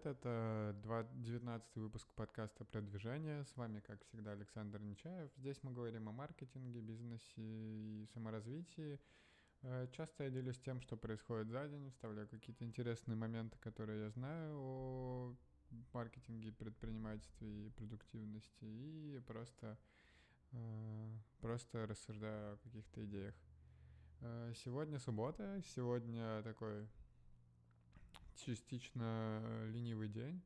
привет! Это 19 выпуск подкаста про движение. С вами, как всегда, Александр Нечаев. Здесь мы говорим о маркетинге, бизнесе и саморазвитии. Э, часто я делюсь тем, что происходит за день, вставляю какие-то интересные моменты, которые я знаю о маркетинге, предпринимательстве и продуктивности, и просто, э, просто рассуждаю о каких-то идеях. Э, сегодня суббота, сегодня такой частично э, ленивый день.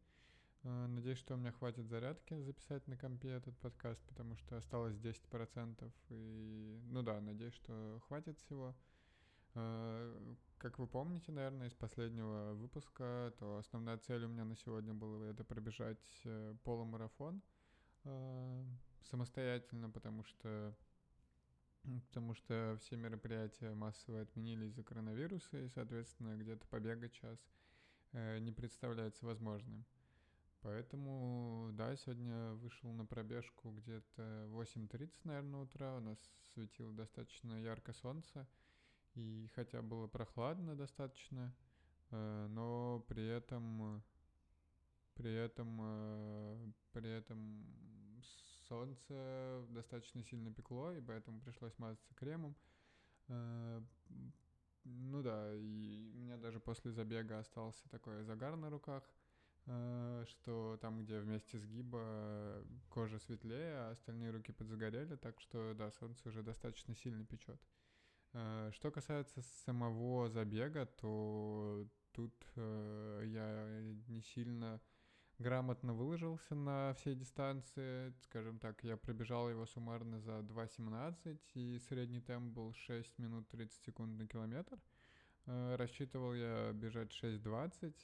Э, надеюсь, что у меня хватит зарядки записать на компе этот подкаст, потому что осталось 10%. И, ну да, надеюсь, что хватит всего. Э, как вы помните, наверное, из последнего выпуска, то основная цель у меня на сегодня была это пробежать полумарафон самостоятельно, потому что потому что все мероприятия массово отменили из-за коронавируса, и, соответственно, где-то побегать час не представляется возможным. Поэтому, да, сегодня вышел на пробежку где-то 8.30, наверное, утра. У нас светило достаточно ярко солнце. И хотя было прохладно достаточно, э, но при этом при этом э, при этом солнце достаточно сильно пекло, и поэтому пришлось мазаться кремом. Ну да, и у меня даже после забега остался такой загар на руках, э, что там, где вместе сгиба кожа светлее, а остальные руки подзагорели, так что да, солнце уже достаточно сильно печет. Э, что касается самого забега, то тут э, я не сильно грамотно выложился на всей дистанции. Скажем так, я пробежал его суммарно за 2.17, и средний темп был 6 минут 30 секунд на километр. Э, рассчитывал я бежать 6.20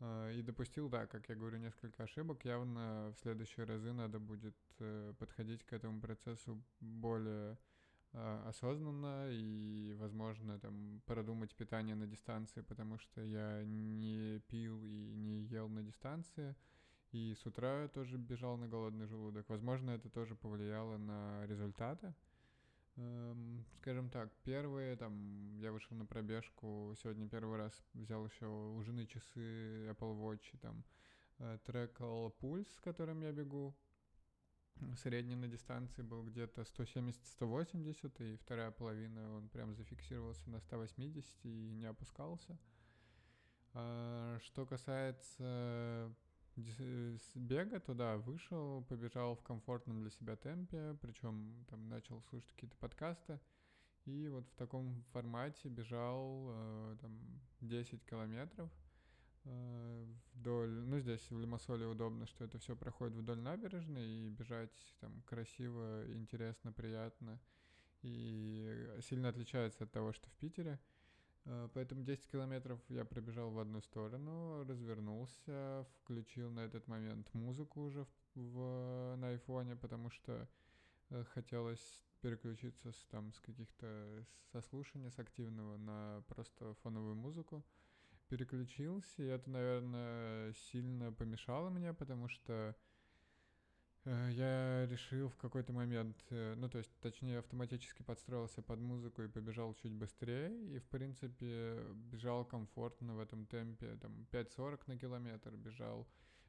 э, и допустил, да, как я говорю, несколько ошибок. Явно в следующие разы надо будет э, подходить к этому процессу более осознанно и, возможно, там продумать питание на дистанции, потому что я не пил и не ел на дистанции. И с утра тоже бежал на голодный желудок. Возможно, это тоже повлияло на результаты. Эм, скажем так, первые, там, я вышел на пробежку, сегодня первый раз взял еще у часы Apple Watch, там, э, трекал пульс, с которым я бегу, Средний на дистанции был где-то 170-180, и вторая половина он прям зафиксировался на 180 и не опускался. А, что касается бега, туда вышел, побежал в комфортном для себя темпе, причем там начал слушать какие-то подкасты. И вот в таком формате бежал э, там 10 километров вдоль, ну здесь в Лимассоле удобно, что это все проходит вдоль набережной и бежать там красиво, интересно, приятно и сильно отличается от того, что в Питере. Э, поэтому 10 километров я пробежал в одну сторону, развернулся, включил на этот момент музыку уже в, в, на айфоне, потому что э, хотелось переключиться с, там, с каких-то сослушаний, с активного на просто фоновую музыку переключился, и это, наверное, сильно помешало мне, потому что э, я решил в какой-то момент, э, ну, то есть, точнее, автоматически подстроился под музыку и побежал чуть быстрее, и, в принципе, бежал комфортно в этом темпе, там, 5.40 на километр бежал,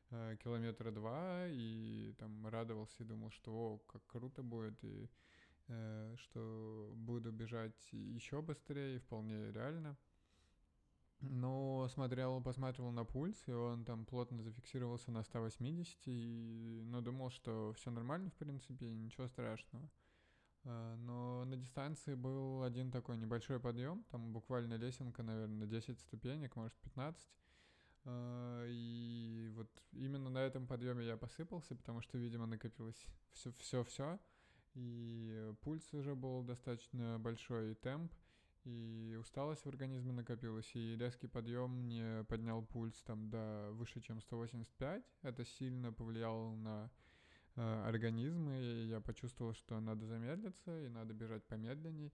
э, километра два, и там радовался и думал, что, о, как круто будет, и что буду бежать еще быстрее, и вполне реально. Но смотрел, посмотрел на пульс, и он там плотно зафиксировался на 180, и, ну, думал, что все нормально, в принципе, ничего страшного. А, но на дистанции был один такой небольшой подъем, там буквально лесенка, наверное, 10 ступенек, может 15. А, и вот именно на этом подъеме я посыпался, потому что, видимо, накопилось все-все-все. И пульс уже был достаточно большой, и темп и усталость в организме накопилась, и резкий подъем мне поднял пульс там до выше, чем 185. Это сильно повлияло на э, организм, и я почувствовал, что надо замедлиться и надо бежать помедленней.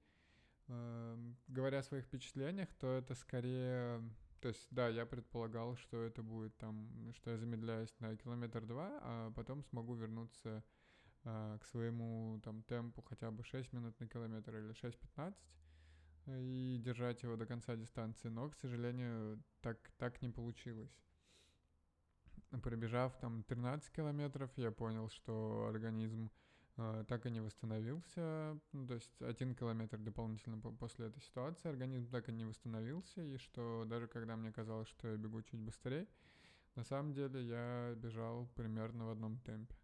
Э, говоря о своих впечатлениях, то это скорее... То есть, да, я предполагал, что это будет там, что я замедляюсь на километр два, а потом смогу вернуться э, к своему там темпу хотя бы 6 минут на километр или 6-15 и держать его до конца дистанции, но, к сожалению, так, так не получилось. пробежав там 13 километров, я понял, что организм э, так и не восстановился. Ну, то есть один километр дополнительно после этой ситуации организм так и не восстановился, и что даже когда мне казалось, что я бегу чуть быстрее, на самом деле я бежал примерно в одном темпе.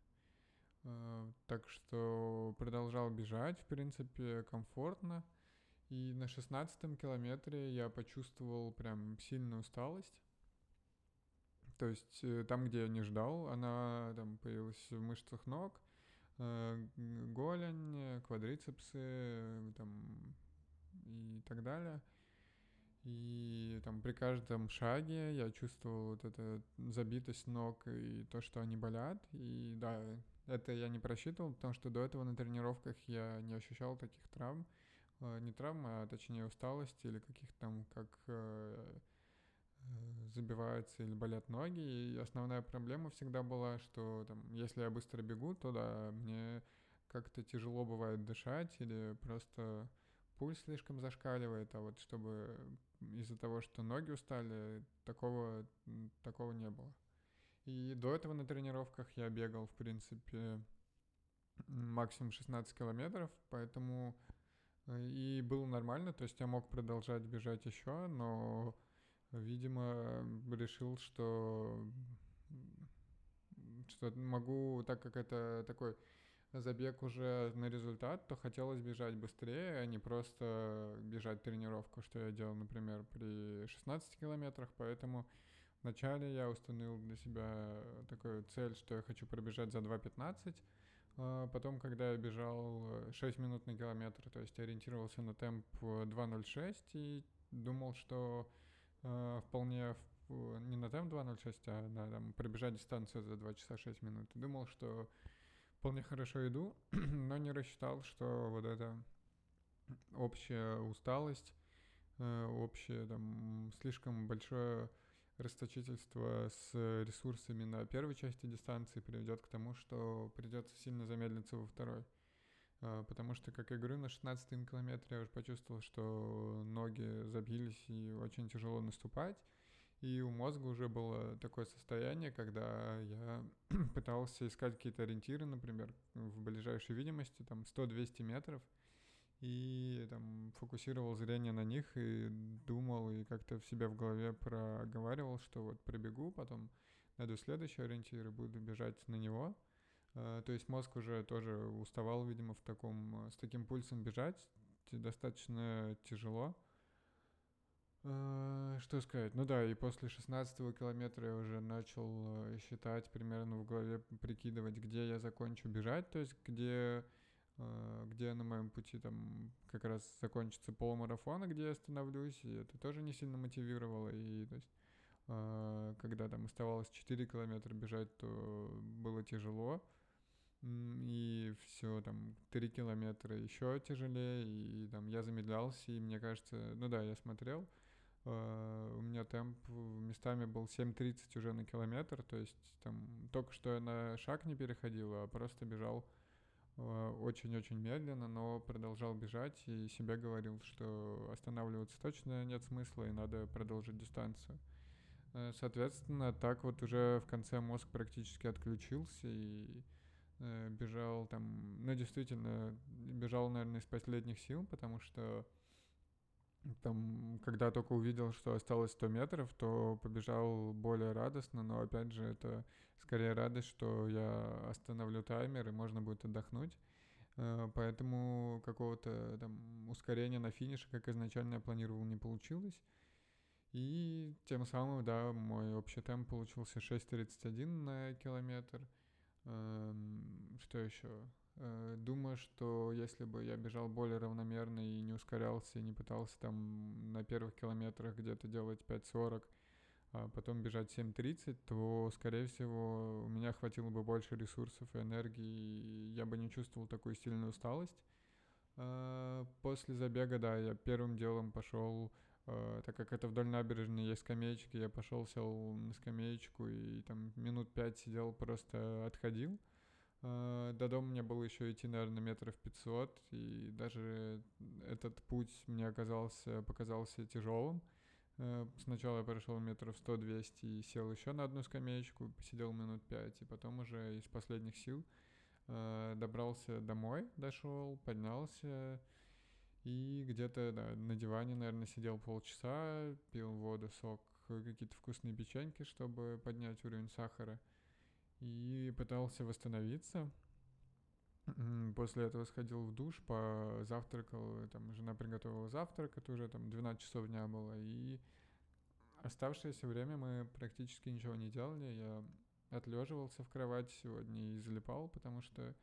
Э, так что продолжал бежать, в принципе, комфортно. И на шестнадцатом километре я почувствовал прям сильную усталость. То есть э, там, где я не ждал, она там появилась в мышцах ног, э, голень, квадрицепсы там, и так далее. И там при каждом шаге я чувствовал вот эту забитость ног и то, что они болят. И да, это я не просчитывал, потому что до этого на тренировках я не ощущал таких травм. Э, не травмы, а точнее усталости или каких-то там, как э, э, забиваются или болят ноги. И основная проблема всегда была, что там, если я быстро бегу, то да, мне как-то тяжело бывает дышать или просто пульс слишком зашкаливает, а вот чтобы из-за того, что ноги устали, такого, такого не было. И до этого на тренировках я бегал, в принципе, максимум 16 километров, поэтому и было нормально, то есть я мог продолжать бежать еще, но, видимо, решил, что что могу, так как это такой забег уже на результат, то хотелось бежать быстрее, а не просто бежать тренировку, что я делал, например, при 16 километрах, поэтому вначале я установил для себя такую цель, что я хочу пробежать за 2.15, а потом, когда я бежал 6 минут на километр, то есть ориентировался на темп 2.06 и думал, что э, вполне в, не на темп 2.06, а на там, пробежать дистанцию за 2 часа 6 минут. Думал, что вполне хорошо иду, но не рассчитал, что вот эта общая усталость, э, общее там слишком большое расточительство с ресурсами на первой части дистанции приведет к тому, что придется сильно замедлиться во второй. А, потому что, как я говорю, на 16 километре я уже почувствовал, что ноги забились и очень тяжело наступать. И у мозга уже было такое состояние, когда я пытался искать какие-то ориентиры, например, в ближайшей видимости, там 100-200 метров — и там фокусировал зрение на них и думал, и как-то в себя в голове проговаривал, что вот пробегу, потом найду следующий ориентир и буду бежать на него. Uh, то есть мозг уже тоже уставал, видимо, в таком, с таким пульсом бежать, достаточно тяжело. Uh, что сказать? Ну да, и после 16 километра я уже начал э, считать примерно в голове, прикидывать, где я закончу бежать, то есть где Э, где на моем пути там как раз закончится полумарафон, где я остановлюсь, и это тоже не сильно мотивировало, и то есть э, когда там оставалось 4 километра бежать, то было тяжело, и все, там, 3 километра еще тяжелее, и там я замедлялся, и мне кажется, ну да, я смотрел, э, у меня темп местами был 7.30 уже на километр, то есть там только что я на шаг не переходил, а просто бежал Э, очень-очень медленно, но продолжал бежать и себе говорил, что останавливаться точно нет смысла и надо продолжить дистанцию. Э, соответственно, так вот уже в конце мозг практически отключился и э, бежал там, ну действительно, бежал, наверное, из последних сил, потому что там, когда только увидел, что осталось 100 метров, то побежал более радостно, но опять же это скорее радость, что я остановлю таймер и можно будет отдохнуть. Э, поэтому какого-то там ускорения на финише, как изначально я планировал, не получилось. И тем самым, да, мой общий темп получился 6.31 на километр. Эм, что еще? Э, думаю, что если бы я бежал более равномерно и не ускорялся, и не пытался там на первых километрах где-то делать 5.40, а потом бежать 7.30, то, скорее всего, у меня хватило бы больше ресурсов и энергии, и я бы не чувствовал такую сильную усталость. А, после забега, да, я первым делом пошел, а, так как это вдоль набережной есть скамеечки, я пошел, сел на скамеечку и там минут пять сидел, просто отходил. До дома мне было еще идти, наверное, метров 500, и даже этот путь мне оказался, показался тяжелым. Э, сначала я прошел метров 100-200 и сел еще на одну скамеечку, посидел минут 5, и потом уже из последних сил э, добрался домой, дошел, поднялся, и где-то да, на диване, наверное, сидел полчаса, пил воду, сок, какие-то вкусные печеньки, чтобы поднять уровень сахара. И пытался восстановиться. После этого сходил в душ, позавтракал, там жена приготовила завтрак, это уже там 12 часов дня было, и оставшееся время мы практически ничего не делали, я отлеживался в кровати сегодня и залипал, потому что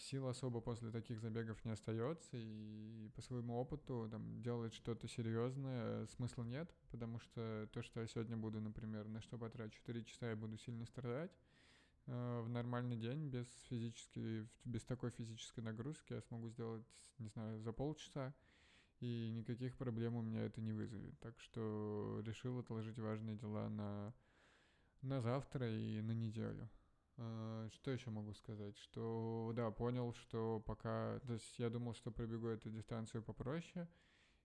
сил особо после таких забегов не остается, и по своему опыту там делать что-то серьезное смысла нет, потому что то, что я сегодня буду, например, на что потрачу 4 часа, я буду сильно страдать, Э, в нормальный день без физической, без такой физической нагрузки я смогу сделать, не знаю, за полчаса, и никаких проблем у меня это не вызовет. Так что решил отложить важные дела на, на завтра и на неделю. Э, что еще могу сказать? Что, да, понял, что пока... То есть я думал, что пробегу эту дистанцию попроще,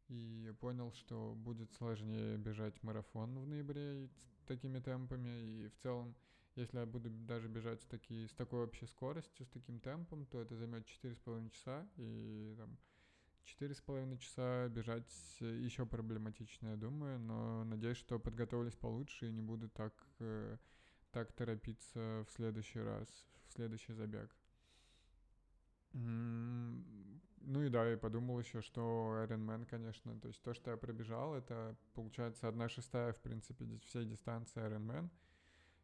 и понял, что будет сложнее бежать марафон в ноябре такими темпами, и в целом если я буду даже бежать с, таки, с такой общей скоростью, с таким темпом, то это займет 4,5 часа, и там 4,5 часа бежать еще проблематично, я думаю, но надеюсь, что подготовлюсь получше и не буду так, э, так торопиться в следующий раз, в следующий забег. Ну и да, я подумал еще, что Ironman, конечно, то есть то, что я пробежал, это получается одна шестая, в принципе, всей дистанции Ironman —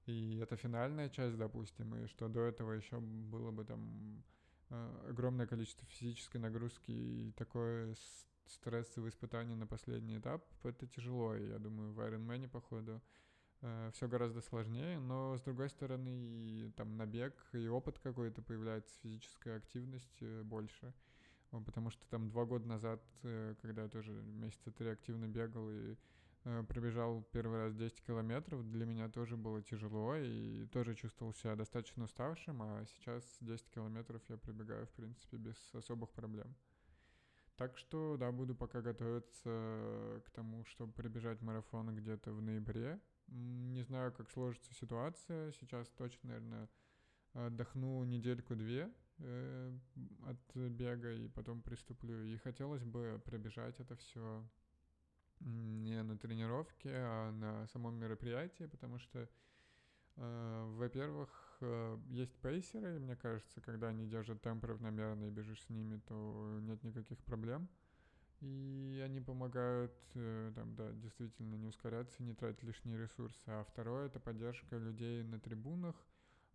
и это финальная часть, допустим, и что до этого еще было бы там э, огромное количество физической нагрузки и такое стрессовое испытание на последний этап, это тяжело, я думаю, в Ironman, походу, все гораздо сложнее, но, с другой стороны, и там набег, и опыт какой-то появляется, физическая активность э, больше, потому что там два года назад, когда я тоже месяца три активно бегал, и Э, пробежал первый раз 10 километров, для меня тоже было тяжело и тоже чувствовал себя достаточно уставшим, а сейчас 10 километров я пробегаю, в принципе, без особых проблем. Так что, да, буду пока готовиться к тому, чтобы пробежать марафон где-то в ноябре. Не знаю, как сложится ситуация. Сейчас точно, наверное, отдохну недельку-две э, от бега и потом приступлю. И хотелось бы пробежать это все не на тренировке, а на самом мероприятии, потому что, э, во-первых, э, есть пейсеры, и мне кажется, когда они держат темп равномерно и бежишь с ними, то нет никаких проблем. И они помогают, э, там, да, действительно не ускоряться, не тратить лишние ресурсы. А второе — это поддержка людей на трибунах,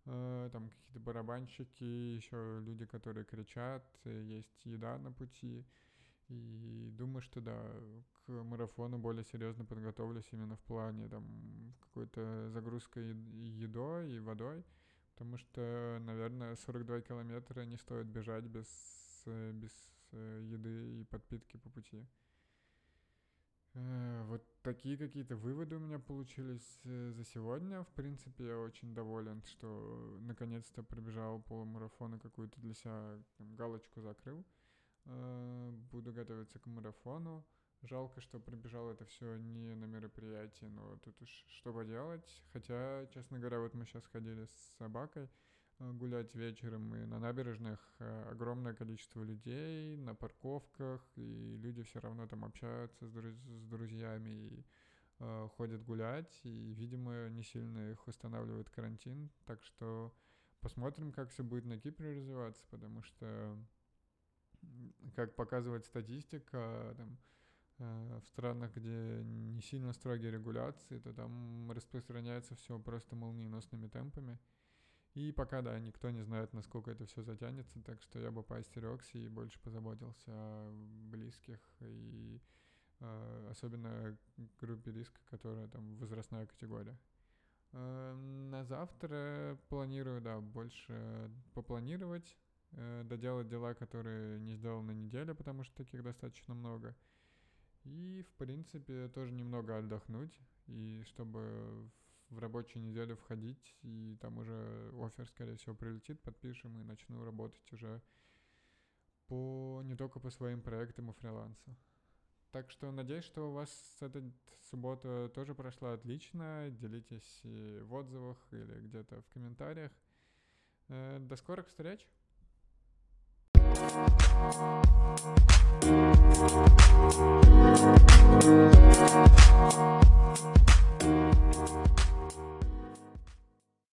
э, там какие-то барабанщики, еще люди, которые кричат, есть еда на пути. И думаю, что да, к марафону более серьезно подготовлюсь именно в плане там какой-то загрузкой едой и водой, потому что, наверное, 42 километра не стоит бежать без, без э, еды и подпитки по пути. Э, вот такие какие-то выводы у меня получились э, за сегодня. В принципе, я очень доволен, что наконец-то пробежал полумарафон и какую-то для себя там, галочку закрыл. Буду готовиться к марафону. Жалко, что пробежал это все не на мероприятии, но тут уж что поделать. Хотя, честно говоря, вот мы сейчас ходили с собакой э, гулять вечером, и на набережных э, огромное количество людей, на парковках, и люди все равно там общаются с, друз- с друзьями и э, ходят гулять, и, видимо, не сильно их устанавливает карантин. Так что посмотрим, как все будет на Кипре развиваться, потому что, как показывает статистика, там, Э, в странах, где не сильно строгие регуляции, то там распространяется все просто молниеносными темпами. И пока, да, никто не знает, насколько это все затянется, так что я бы поостерегся и больше позаботился о близких и э, особенно группе риска, которая там возрастная категория. Э, на завтра планирую, да, больше попланировать, э, доделать дела, которые не сделал на неделе, потому что таких достаточно много – и, в принципе, тоже немного отдохнуть, и чтобы в рабочую неделю входить, и там уже офер, скорее всего, прилетит, подпишем и начну работать уже по не только по своим проектам и фрилансу. Так что надеюсь, что у вас эта суббота тоже прошла отлично. Делитесь и в отзывах или где-то в комментариях. Э, до скорых встреч!